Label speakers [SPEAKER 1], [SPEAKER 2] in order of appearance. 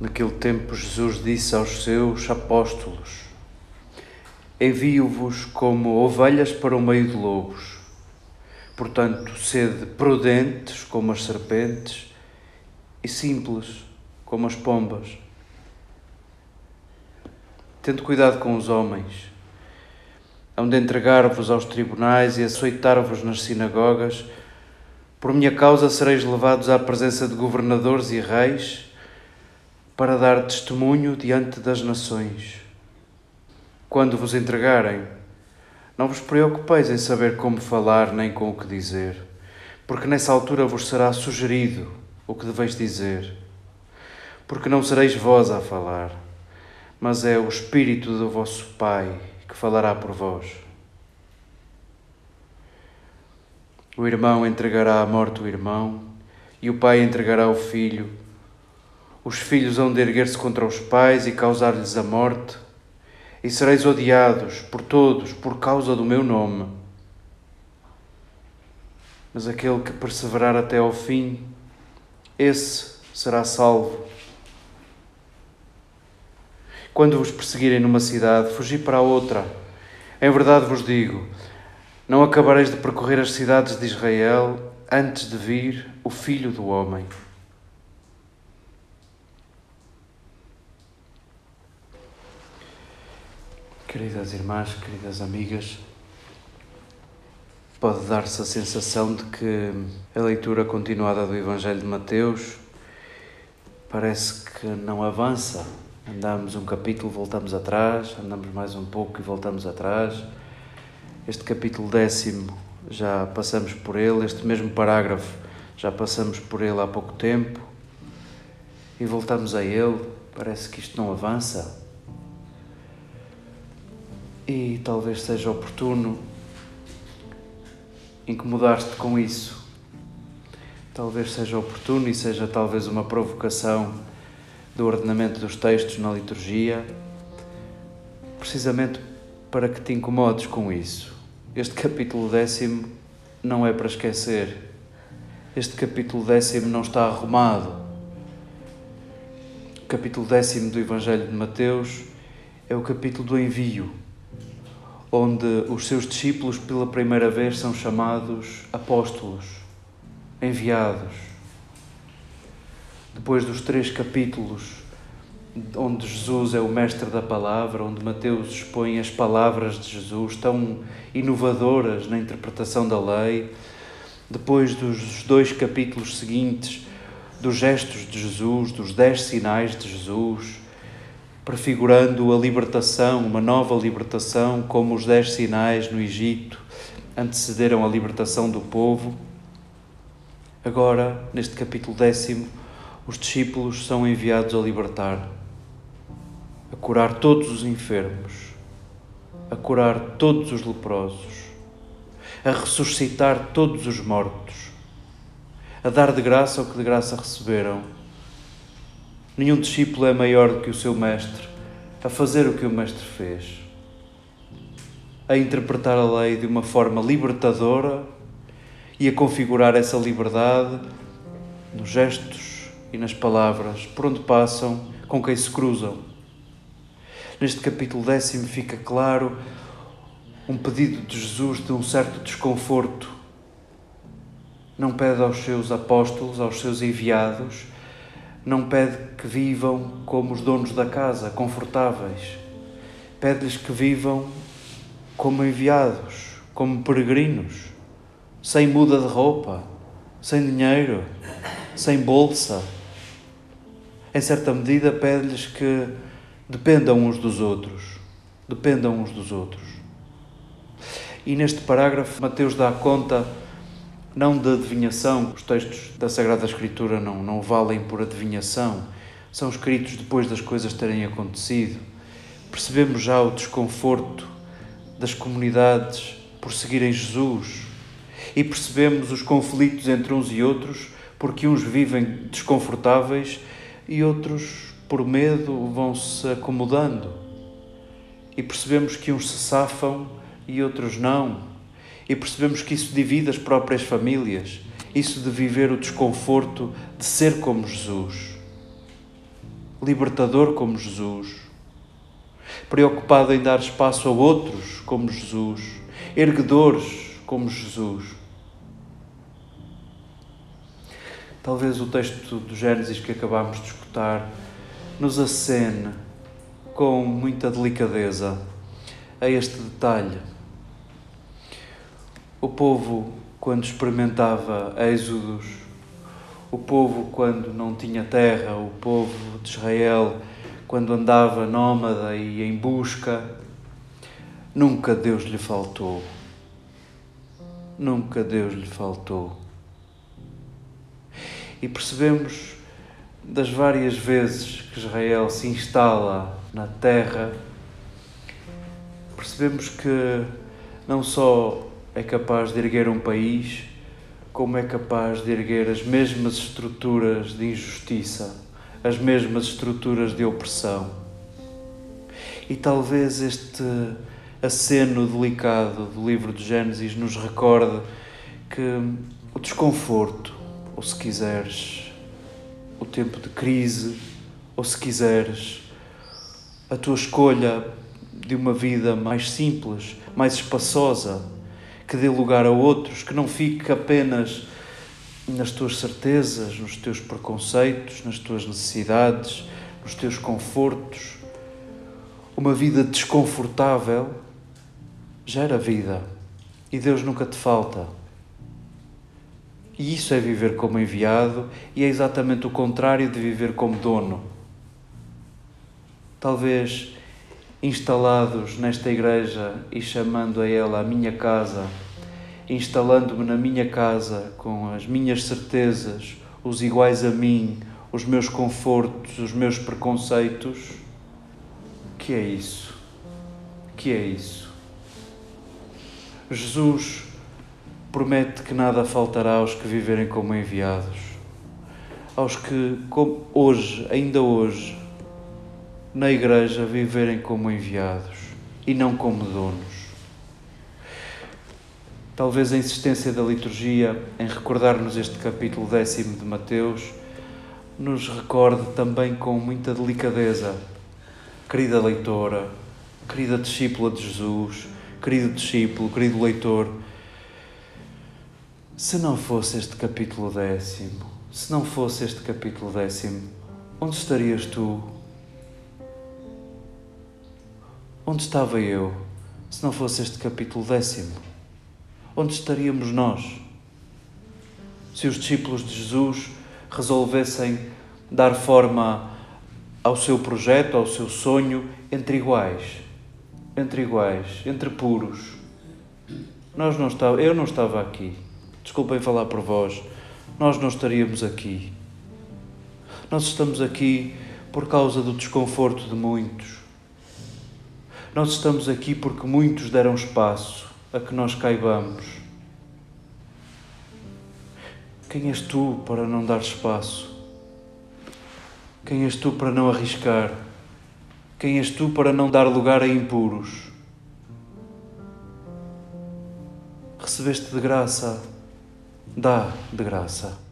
[SPEAKER 1] Naquele tempo, Jesus disse aos seus apóstolos: Envio-vos como ovelhas para o meio de lobos. Portanto, sede prudentes como as serpentes e simples como as pombas. Tendo cuidado com os homens. Hão de entregar-vos aos tribunais e açoitar-vos nas sinagogas. Por minha causa sereis levados à presença de governadores e reis para dar testemunho diante das nações. Quando vos entregarem, não vos preocupeis em saber como falar nem com o que dizer, porque nessa altura vos será sugerido o que deveis dizer. Porque não sereis vós a falar, mas é o Espírito do vosso Pai que falará por vós. O irmão entregará à morte o irmão, e o pai entregará o filho os filhos hão de erguer-se contra os pais e causar-lhes a morte, e sereis odiados por todos por causa do meu nome. Mas aquele que perseverar até ao fim, esse será salvo. Quando vos perseguirem numa cidade, fugi para outra. Em verdade vos digo: não acabareis de percorrer as cidades de Israel antes de vir o Filho do Homem. Queridas irmãs, queridas amigas, pode dar-se a sensação de que a leitura continuada do Evangelho de Mateus parece que não avança. Andamos um capítulo, voltamos atrás, andamos mais um pouco e voltamos atrás. Este capítulo décimo já passamos por ele, este mesmo parágrafo já passamos por ele há pouco tempo e voltamos a ele. Parece que isto não avança. E talvez seja oportuno incomodar-te com isso. Talvez seja oportuno e seja talvez uma provocação do ordenamento dos textos na liturgia, precisamente para que te incomodes com isso. Este capítulo décimo não é para esquecer. Este capítulo décimo não está arrumado. O capítulo décimo do Evangelho de Mateus é o capítulo do envio onde os seus discípulos pela primeira vez são chamados apóstolos, enviados. Depois dos três capítulos onde Jesus é o mestre da palavra, onde Mateus expõe as palavras de Jesus tão inovadoras na interpretação da lei, depois dos dois capítulos seguintes dos gestos de Jesus, dos dez sinais de Jesus, prefigurando a libertação, uma nova libertação, como os dez sinais no Egito antecederam a libertação do povo. Agora, neste capítulo décimo, os discípulos são enviados a libertar, a curar todos os enfermos, a curar todos os leprosos, a ressuscitar todos os mortos, a dar de graça o que de graça receberam. Nenhum discípulo é maior do que o seu mestre, a fazer o que o mestre fez, a interpretar a lei de uma forma libertadora e a configurar essa liberdade nos gestos e nas palavras, por onde passam, com quem se cruzam. Neste capítulo décimo fica claro um pedido de Jesus de um certo desconforto. Não pede aos seus apóstolos, aos seus enviados, não pede que vivam como os donos da casa, confortáveis. Pede-lhes que vivam como enviados, como peregrinos, sem muda de roupa, sem dinheiro, sem bolsa, em certa medida, pede-lhes que dependam uns dos outros. Dependam uns dos outros. E neste parágrafo, Mateus dá conta não de adivinhação, os textos da Sagrada Escritura não, não valem por adivinhação, são escritos depois das coisas terem acontecido. Percebemos já o desconforto das comunidades por seguirem Jesus e percebemos os conflitos entre uns e outros porque uns vivem desconfortáveis e outros, por medo, vão se acomodando. E percebemos que uns se safam e outros não. E percebemos que isso divide as próprias famílias, isso de viver o desconforto de ser como Jesus, libertador como Jesus, preocupado em dar espaço a outros como Jesus, erguedores como Jesus. Talvez o texto do Gênesis que acabámos de escutar nos acene com muita delicadeza a este detalhe. O povo, quando experimentava êxodos, o povo, quando não tinha terra, o povo de Israel, quando andava nómada e em busca, nunca Deus lhe faltou. Nunca Deus lhe faltou e percebemos das várias vezes que Israel se instala na terra, percebemos que não só é capaz de erguer um país, como é capaz de erguer as mesmas estruturas de injustiça, as mesmas estruturas de opressão. E talvez este aceno delicado do livro de Gênesis nos recorde que o desconforto, ou se quiseres, o tempo de crise, ou se quiseres, a tua escolha de uma vida mais simples, mais espaçosa, que dê lugar a outros, que não fique apenas nas tuas certezas, nos teus preconceitos, nas tuas necessidades, nos teus confortos. Uma vida desconfortável gera vida e Deus nunca te falta. E isso é viver como enviado e é exatamente o contrário de viver como dono. Talvez instalados nesta igreja e chamando a ela a minha casa, instalando-me na minha casa com as minhas certezas, os iguais a mim, os meus confortos, os meus preconceitos. Que é isso? Que é isso? Jesus promete que nada faltará aos que viverem como enviados, aos que como hoje, ainda hoje, na igreja viverem como enviados e não como donos. Talvez a insistência da liturgia em recordar-nos este capítulo décimo de Mateus nos recorde também com muita delicadeza, querida leitora, querida discípula de Jesus, querido discípulo, querido leitor, se não fosse este capítulo décimo, se não fosse este capítulo décimo, onde estarias tu? Onde estava eu se não fosse este capítulo décimo? Onde estaríamos nós? Se os discípulos de Jesus resolvessem dar forma ao seu projeto, ao seu sonho, entre iguais, entre iguais, entre puros. Nós não estava, eu não estava aqui. Desculpem falar por vós, nós não estaríamos aqui. Nós estamos aqui por causa do desconforto de muitos. Nós estamos aqui porque muitos deram espaço a que nós caibamos. Quem és tu para não dar espaço? Quem és tu para não arriscar? Quem és tu para não dar lugar a impuros? Recebeste de graça, dá de graça.